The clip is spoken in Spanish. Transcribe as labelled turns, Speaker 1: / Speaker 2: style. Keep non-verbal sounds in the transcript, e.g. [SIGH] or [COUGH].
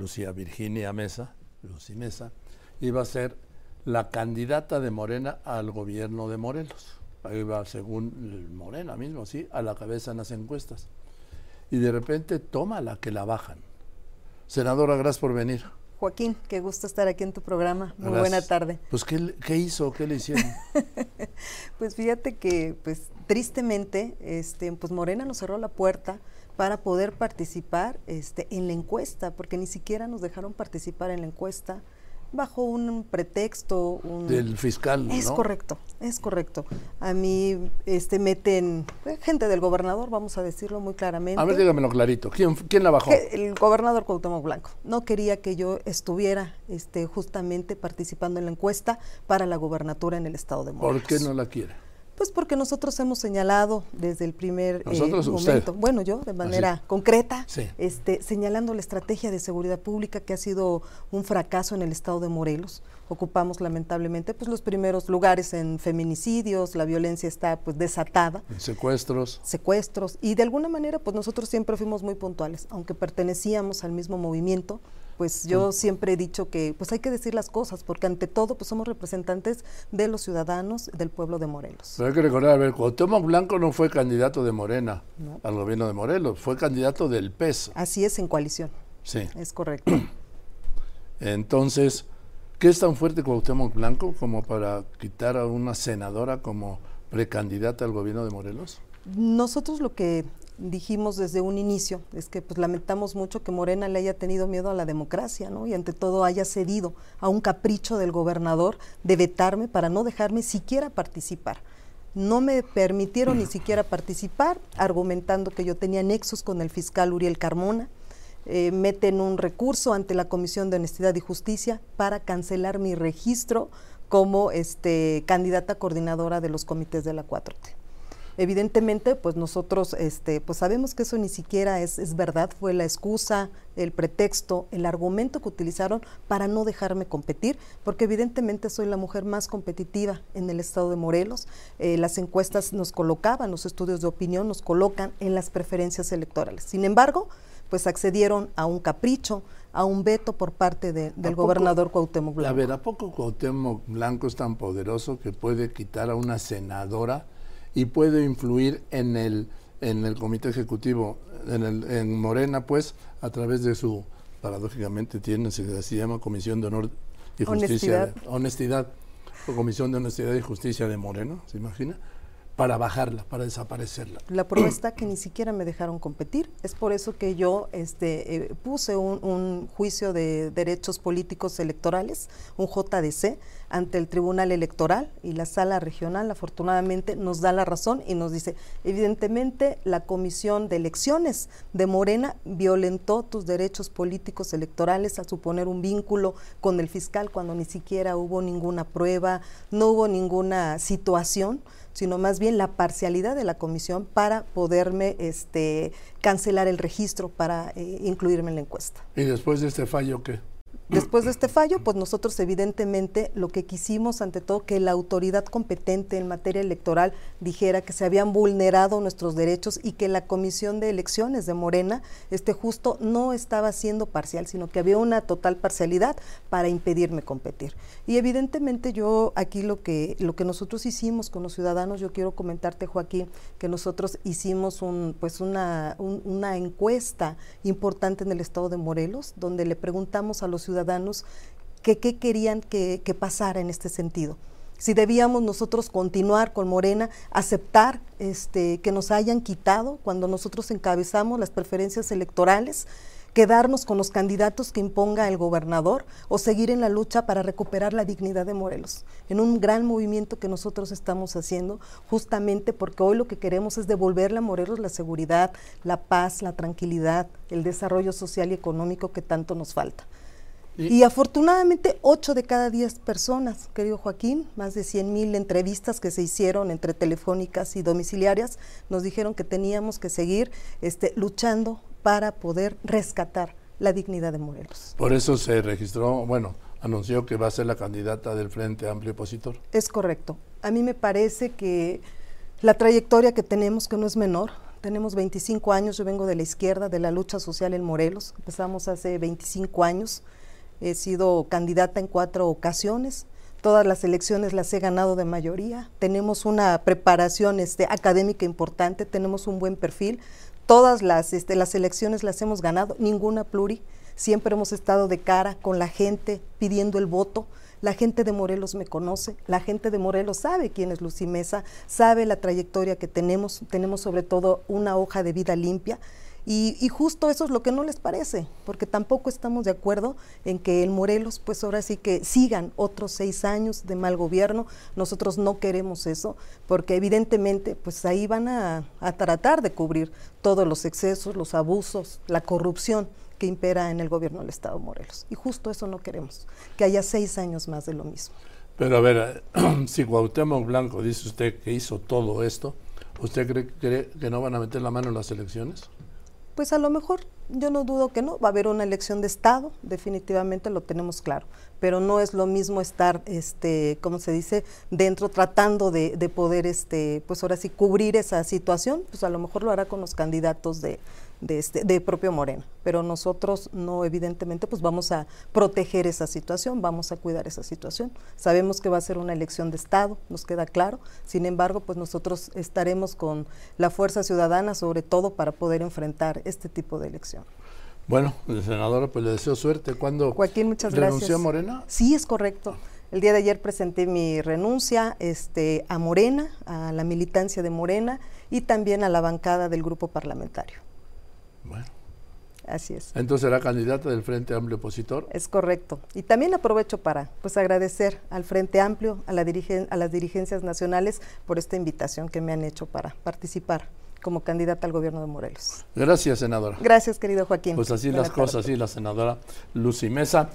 Speaker 1: Lucía Virginia Mesa, Lucy Mesa, iba a ser la candidata de Morena al gobierno de Morelos. Ahí va, según Morena mismo, sí, a la cabeza en las encuestas. Y de repente toma la que la bajan. Senadora, gracias por venir.
Speaker 2: Joaquín, qué gusto estar aquí en tu programa. Muy buena tarde.
Speaker 1: Pues, ¿qué, ¿qué, hizo? ¿Qué le hicieron? [LAUGHS]
Speaker 2: pues fíjate que, pues, tristemente, este, pues Morena nos cerró la puerta para poder participar este, en la encuesta, porque ni siquiera nos dejaron participar en la encuesta bajo un pretexto. Un...
Speaker 1: Del fiscal.
Speaker 2: Es correcto, es correcto. A mí este, meten eh, gente del gobernador, vamos a decirlo muy claramente.
Speaker 1: A ver, dígamelo clarito. ¿Quién, quién la bajó?
Speaker 2: El gobernador Cuauhtémoc Blanco. No quería que yo estuviera este, justamente participando en la encuesta para la gobernatura en el estado de Morelos.
Speaker 1: ¿Por qué no la quiere?
Speaker 2: Pues porque nosotros hemos señalado desde el primer eh, momento, bueno, yo de manera concreta, este, señalando la estrategia de seguridad pública que ha sido un fracaso en el estado de Morelos. Ocupamos lamentablemente pues los primeros lugares en feminicidios, la violencia está pues desatada.
Speaker 1: En secuestros.
Speaker 2: Secuestros y de alguna manera pues nosotros siempre fuimos muy puntuales, aunque pertenecíamos al mismo movimiento pues yo siempre he dicho que pues hay que decir las cosas, porque ante todo pues somos representantes de los ciudadanos del pueblo de Morelos.
Speaker 1: Pero hay que recordar, a ver, Cuauhtémoc Blanco no fue candidato de Morena al gobierno de Morelos, fue candidato del PES.
Speaker 2: Así es, en coalición.
Speaker 1: Sí.
Speaker 2: Es correcto. [CLEARS THROAT]
Speaker 1: Entonces, ¿qué es tan fuerte Cuauhtémoc Blanco como para quitar a una senadora como precandidata al gobierno de Morelos?
Speaker 2: Nosotros lo que dijimos desde un inicio, es que pues lamentamos mucho que Morena le haya tenido miedo a la democracia, ¿no? Y ante todo haya cedido a un capricho del gobernador de vetarme para no dejarme siquiera participar. No me permitieron ni siquiera participar, argumentando que yo tenía nexos con el fiscal Uriel Carmona. Eh, meten un recurso ante la Comisión de Honestidad y Justicia para cancelar mi registro como este, candidata coordinadora de los comités de la 4T. Evidentemente, pues nosotros este, pues sabemos que eso ni siquiera es, es, verdad, fue la excusa, el pretexto, el argumento que utilizaron para no dejarme competir, porque evidentemente soy la mujer más competitiva en el estado de Morelos. Eh, las encuestas nos colocaban, los estudios de opinión nos colocan en las preferencias electorales. Sin embargo, pues accedieron a un capricho, a un veto por parte del gobernador Cuauhtémoc Blanco.
Speaker 1: A ver, ¿a poco Cuauhtémoc Blanco es tan poderoso que puede quitar a una senadora? Y puede influir en el, en el comité ejecutivo, en, el, en Morena, pues, a través de su, paradójicamente tiene, se, se llama Comisión de Honor y Justicia, honestidad, honestidad o Comisión de Honestidad y Justicia de Moreno, ¿se imagina? Para bajarla, para desaparecerla.
Speaker 2: La prueba está que ni siquiera me dejaron competir. Es por eso que yo este, eh, puse un, juicio de derechos políticos electorales, un JDC, ante el Tribunal Electoral y la Sala Regional, afortunadamente, nos da la razón y nos dice, evidentemente, la Comisión de Elecciones de Morena violentó tus derechos políticos electorales al suponer un vínculo con el fiscal cuando ni siquiera hubo ninguna prueba, no hubo ninguna situación sino más bien la parcialidad de la comisión para poderme este, cancelar el registro para eh, incluirme en la encuesta.
Speaker 1: ¿Y después de este fallo qué?
Speaker 2: Después de este fallo, pues nosotros evidentemente lo que quisimos ante todo que la autoridad competente en materia electoral dijera que se habían vulnerado nuestros derechos y que la Comisión de Elecciones de Morena este justo no estaba siendo parcial, sino que había una total parcialidad para impedirme competir. Y evidentemente yo aquí lo que lo que nosotros hicimos con los ciudadanos, yo quiero comentarte Joaquín que nosotros hicimos un pues una una encuesta importante en el estado de Morelos donde le preguntamos a los ciudadanos ciudadanos que qué querían que, pasara en este sentido si debíamos nosotros continuar con Morena, aceptar este, que nos hayan quitado cuando nosotros encabezamos las preferencias electorales, quedarnos con los candidatos que imponga el gobernador o seguir en la lucha para recuperar la dignidad de Morelos, en un gran movimiento que nosotros estamos haciendo, justamente porque hoy lo que queremos es devolverle a Morelos la seguridad, la paz, la tranquilidad, el desarrollo social y económico que tanto nos falta. Y, afortunadamente, 8 de cada 10 personas, querido Joaquín, más de 100 mil entrevistas que se hicieron entre telefónicas y domiciliarias, nos dijeron que teníamos que seguir este, luchando para poder rescatar la dignidad de Morelos.
Speaker 1: Por eso se registró, bueno, anunció que va a ser la candidata del Frente Amplio Opositor.
Speaker 2: Es correcto. A mí me parece que la trayectoria que tenemos, que no es menor, tenemos 25 años, yo vengo de la izquierda, de la lucha social en Morelos, empezamos hace 25 años, he sido candidata en cuatro ocasiones, todas las elecciones las he ganado de mayoría, tenemos una preparación este, académica importante, tenemos un buen perfil, todas las, este, las elecciones las hemos ganado, ninguna pluri, siempre hemos estado de cara con la gente pidiendo el voto, la gente de Morelos me conoce, la gente de Morelos sabe quién es Lucy Mesa, sabe la trayectoria que tenemos, tenemos sobre todo una hoja de vida limpia. Y, justo eso es lo que no les parece, porque tampoco estamos de acuerdo en que el Morelos, pues ahora sí que sigan otros seis años de mal gobierno. Nosotros no queremos eso, porque evidentemente, pues ahí van a, a tratar de cubrir todos los excesos, los abusos, la corrupción que impera en el gobierno del Estado Morelos. Y justo eso no queremos, que haya seis años más de lo mismo.
Speaker 1: Pero a ver, [CLEARS THROAT] si Cuauhtémoc Blanco dice usted que hizo todo esto, ¿usted cree, cree, que no van a meter la mano en las elecciones?
Speaker 2: Pues a lo mejor yo no dudo que no, va a haber una elección de Estado, definitivamente lo tenemos claro, pero no es lo mismo estar, este, como se dice, dentro tratando de, de poder, este, pues ahora sí, cubrir esa situación, pues a lo mejor lo hará con los candidatos de, de, este, de propio Moreno. Pero nosotros no, evidentemente, pues vamos a proteger esa situación, vamos a cuidar esa situación. Sabemos que va a ser una elección de Estado, nos queda claro. Sin embargo, pues nosotros estaremos con la fuerza ciudadana, sobre todo para poder enfrentar este tipo de elección.
Speaker 1: Bueno, senadora, pues le deseo suerte. ¿Cuándo
Speaker 2: Joaquín, muchas
Speaker 1: renunció a Morena?
Speaker 2: Sí, es correcto. El día de ayer presenté mi renuncia este, a Morena, a la militancia de Morena y también a la bancada del grupo parlamentario.
Speaker 1: Bueno.
Speaker 2: Así es.
Speaker 1: Entonces será candidata del Frente Amplio Opositor.
Speaker 2: Es correcto. Y también aprovecho para pues agradecer al Frente Amplio, a, la a las dirigencias nacionales por esta invitación que me han hecho para participar como candidata al gobierno de Morelos.
Speaker 1: Gracias, senadora.
Speaker 2: Gracias, querido Joaquín.
Speaker 1: Pues así las cosas, así la senadora Lucy Mesa.